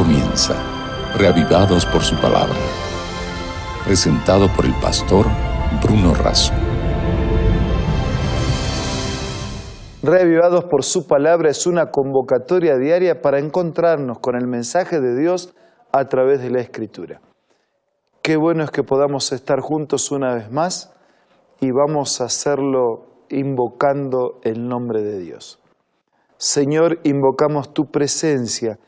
comienza, reavivados por su palabra. Presentado por el pastor Bruno Razo. Reavivados por su palabra es una convocatoria diaria para encontrarnos con el mensaje de Dios a través de la Escritura. Qué bueno es que podamos estar juntos una vez más y vamos a hacerlo invocando el nombre de Dios. Señor, invocamos tu presencia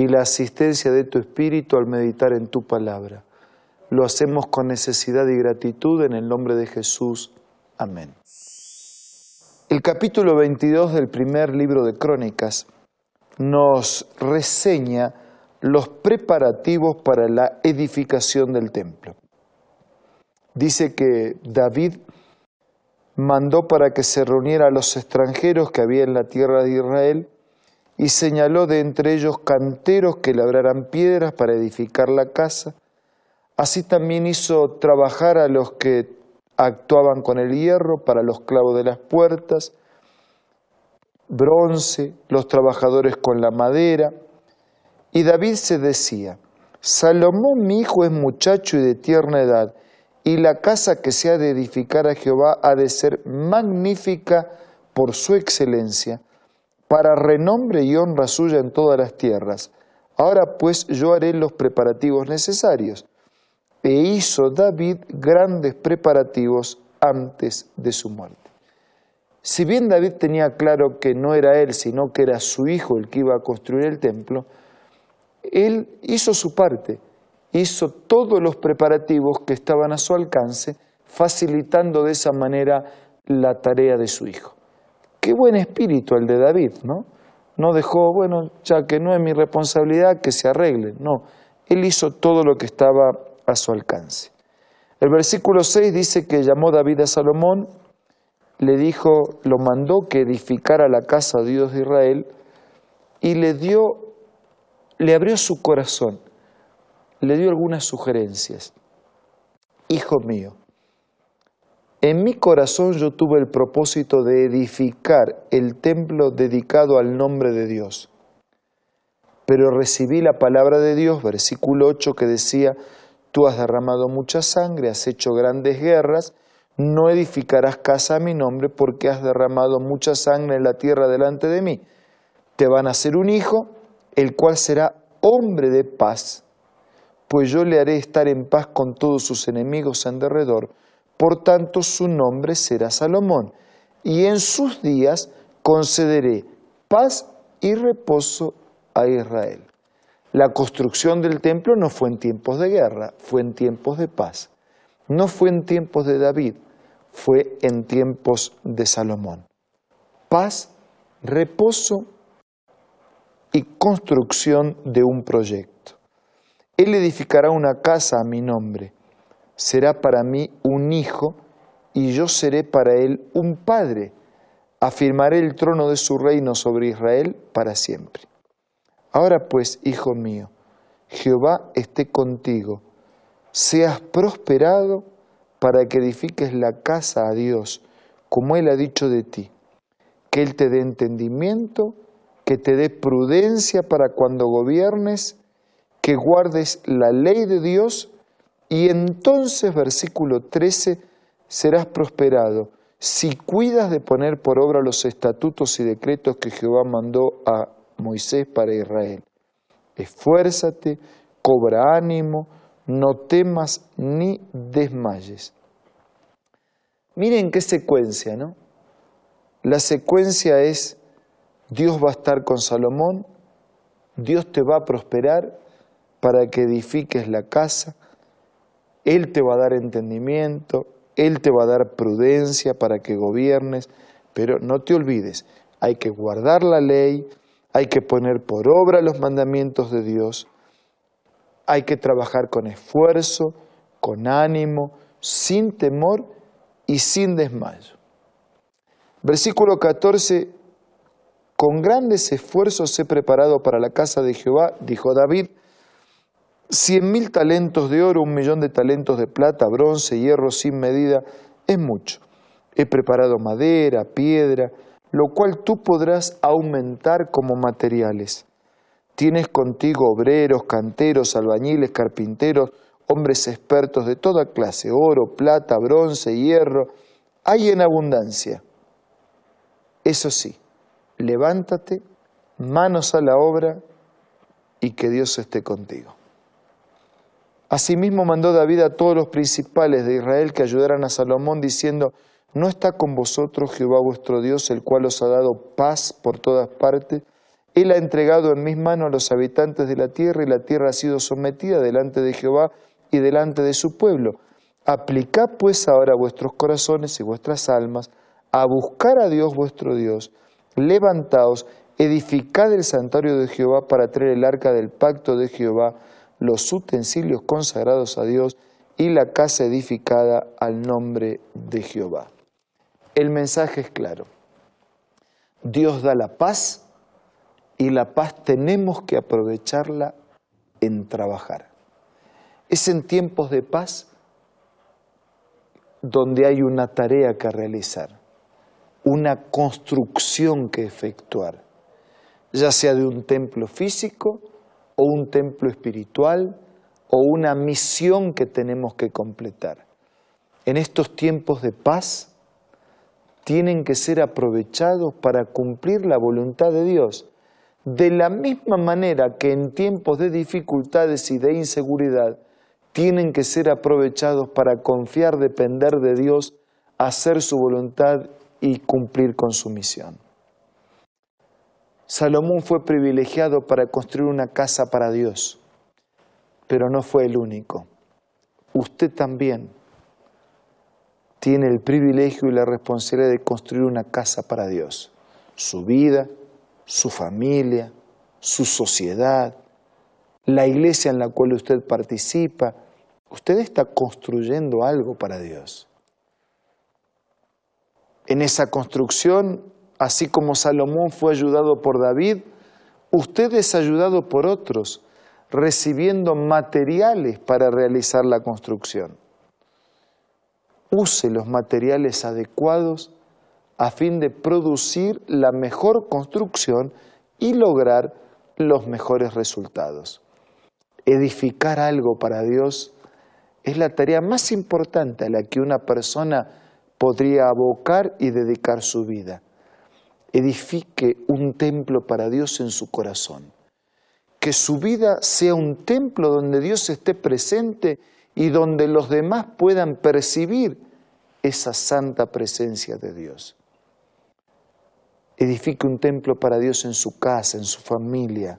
y la asistencia de tu Espíritu al meditar en tu palabra. Lo hacemos con necesidad y gratitud en el nombre de Jesús. Amén. El capítulo 22 del primer libro de Crónicas nos reseña los preparativos para la edificación del templo. Dice que David mandó para que se reuniera a los extranjeros que había en la tierra de Israel y señaló de entre ellos canteros que labraran piedras para edificar la casa. Así también hizo trabajar a los que actuaban con el hierro para los clavos de las puertas, bronce, los trabajadores con la madera. Y David se decía, Salomón mi hijo es muchacho y de tierna edad, y la casa que se ha de edificar a Jehová ha de ser magnífica por su excelencia para renombre y honra suya en todas las tierras. Ahora pues yo haré los preparativos necesarios. E hizo David grandes preparativos antes de su muerte. Si bien David tenía claro que no era él, sino que era su hijo el que iba a construir el templo, él hizo su parte, hizo todos los preparativos que estaban a su alcance, facilitando de esa manera la tarea de su hijo. Qué buen espíritu el de David, ¿no? No dejó, bueno, ya que no es mi responsabilidad, que se arregle. No, él hizo todo lo que estaba a su alcance. El versículo 6 dice que llamó David a Salomón, le dijo, lo mandó que edificara la casa de Dios de Israel y le dio, le abrió su corazón, le dio algunas sugerencias. Hijo mío, en mi corazón yo tuve el propósito de edificar el templo dedicado al nombre de Dios. Pero recibí la palabra de Dios, versículo 8, que decía, tú has derramado mucha sangre, has hecho grandes guerras, no edificarás casa a mi nombre porque has derramado mucha sangre en la tierra delante de mí. Te van a hacer un hijo, el cual será hombre de paz, pues yo le haré estar en paz con todos sus enemigos en derredor por tanto su nombre será Salomón, y en sus días concederé paz y reposo a Israel. La construcción del templo no fue en tiempos de guerra, fue en tiempos de paz. No fue en tiempos de David, fue en tiempos de Salomón. Paz, reposo y construcción de un proyecto. Él edificará una casa a mi nombre será para mí un hijo y yo seré para él un padre. Afirmaré el trono de su reino sobre Israel para siempre. Ahora pues, hijo mío, Jehová esté contigo, seas prosperado para que edifiques la casa a Dios, como Él ha dicho de ti, que Él te dé entendimiento, que te dé prudencia para cuando gobiernes, que guardes la ley de Dios y entonces, versículo 13, serás prosperado si cuidas de poner por obra los estatutos y decretos que Jehová mandó a Moisés para Israel. Esfuérzate, cobra ánimo, no temas ni desmayes. Miren qué secuencia, ¿no? La secuencia es, Dios va a estar con Salomón, Dios te va a prosperar para que edifiques la casa, él te va a dar entendimiento, Él te va a dar prudencia para que gobiernes, pero no te olvides, hay que guardar la ley, hay que poner por obra los mandamientos de Dios, hay que trabajar con esfuerzo, con ánimo, sin temor y sin desmayo. Versículo 14, con grandes esfuerzos he preparado para la casa de Jehová, dijo David, Cien mil talentos de oro, un millón de talentos de plata, bronce, hierro sin medida, es mucho. He preparado madera, piedra, lo cual tú podrás aumentar como materiales. Tienes contigo obreros, canteros, albañiles, carpinteros, hombres expertos de toda clase, oro, plata, bronce, hierro, hay en abundancia. Eso sí, levántate, manos a la obra y que Dios esté contigo. Asimismo mandó David a todos los principales de Israel que ayudaran a Salomón diciendo, ¿no está con vosotros Jehová vuestro Dios, el cual os ha dado paz por todas partes? Él ha entregado en mis manos a los habitantes de la tierra y la tierra ha sido sometida delante de Jehová y delante de su pueblo. Aplicad pues ahora vuestros corazones y vuestras almas a buscar a Dios vuestro Dios. Levantaos, edificad el santuario de Jehová para traer el arca del pacto de Jehová, los utensilios consagrados a Dios y la casa edificada al nombre de Jehová. El mensaje es claro. Dios da la paz y la paz tenemos que aprovecharla en trabajar. Es en tiempos de paz donde hay una tarea que realizar, una construcción que efectuar, ya sea de un templo físico o un templo espiritual o una misión que tenemos que completar. En estos tiempos de paz tienen que ser aprovechados para cumplir la voluntad de Dios. De la misma manera que en tiempos de dificultades y de inseguridad tienen que ser aprovechados para confiar, depender de Dios, hacer su voluntad y cumplir con su misión. Salomón fue privilegiado para construir una casa para Dios, pero no fue el único. Usted también tiene el privilegio y la responsabilidad de construir una casa para Dios. Su vida, su familia, su sociedad, la iglesia en la cual usted participa. Usted está construyendo algo para Dios. En esa construcción Así como Salomón fue ayudado por David, usted es ayudado por otros, recibiendo materiales para realizar la construcción. Use los materiales adecuados a fin de producir la mejor construcción y lograr los mejores resultados. Edificar algo para Dios es la tarea más importante a la que una persona podría abocar y dedicar su vida edifique un templo para Dios en su corazón. Que su vida sea un templo donde Dios esté presente y donde los demás puedan percibir esa santa presencia de Dios. Edifique un templo para Dios en su casa, en su familia.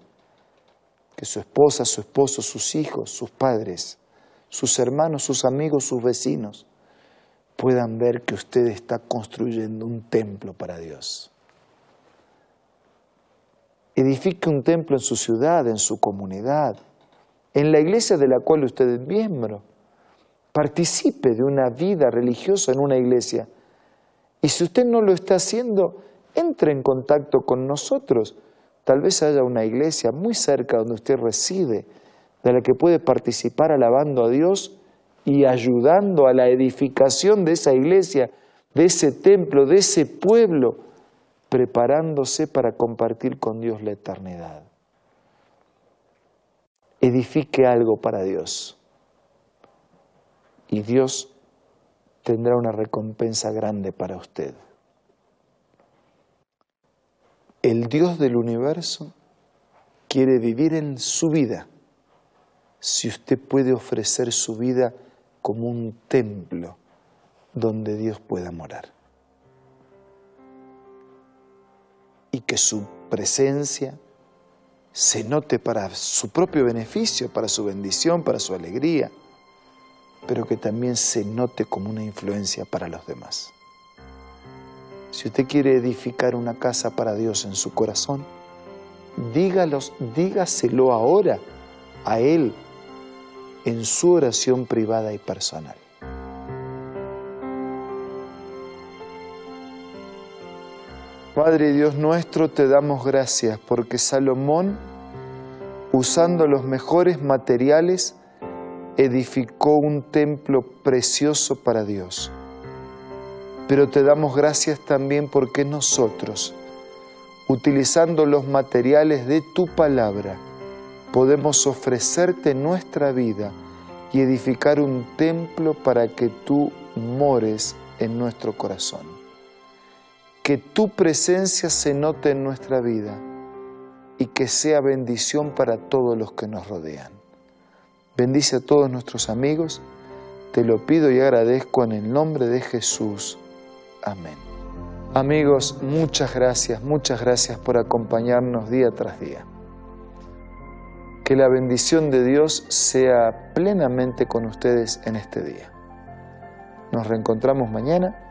Que su esposa, su esposo, sus hijos, sus padres, sus hermanos, sus amigos, sus vecinos puedan ver que usted está construyendo un templo para Dios. Edifique un templo en su ciudad, en su comunidad, en la iglesia de la cual usted es miembro. Participe de una vida religiosa en una iglesia. Y si usted no lo está haciendo, entre en contacto con nosotros. Tal vez haya una iglesia muy cerca donde usted reside, de la que puede participar alabando a Dios y ayudando a la edificación de esa iglesia, de ese templo, de ese pueblo preparándose para compartir con Dios la eternidad. Edifique algo para Dios y Dios tendrá una recompensa grande para usted. El Dios del universo quiere vivir en su vida si usted puede ofrecer su vida como un templo donde Dios pueda morar. Y que su presencia se note para su propio beneficio, para su bendición, para su alegría, pero que también se note como una influencia para los demás. Si usted quiere edificar una casa para Dios en su corazón, dígalos, dígaselo ahora a Él en su oración privada y personal. Padre Dios nuestro, te damos gracias porque Salomón, usando los mejores materiales, edificó un templo precioso para Dios. Pero te damos gracias también porque nosotros, utilizando los materiales de tu palabra, podemos ofrecerte nuestra vida y edificar un templo para que tú mores en nuestro corazón. Que tu presencia se note en nuestra vida y que sea bendición para todos los que nos rodean. Bendice a todos nuestros amigos, te lo pido y agradezco en el nombre de Jesús. Amén. Amigos, muchas gracias, muchas gracias por acompañarnos día tras día. Que la bendición de Dios sea plenamente con ustedes en este día. Nos reencontramos mañana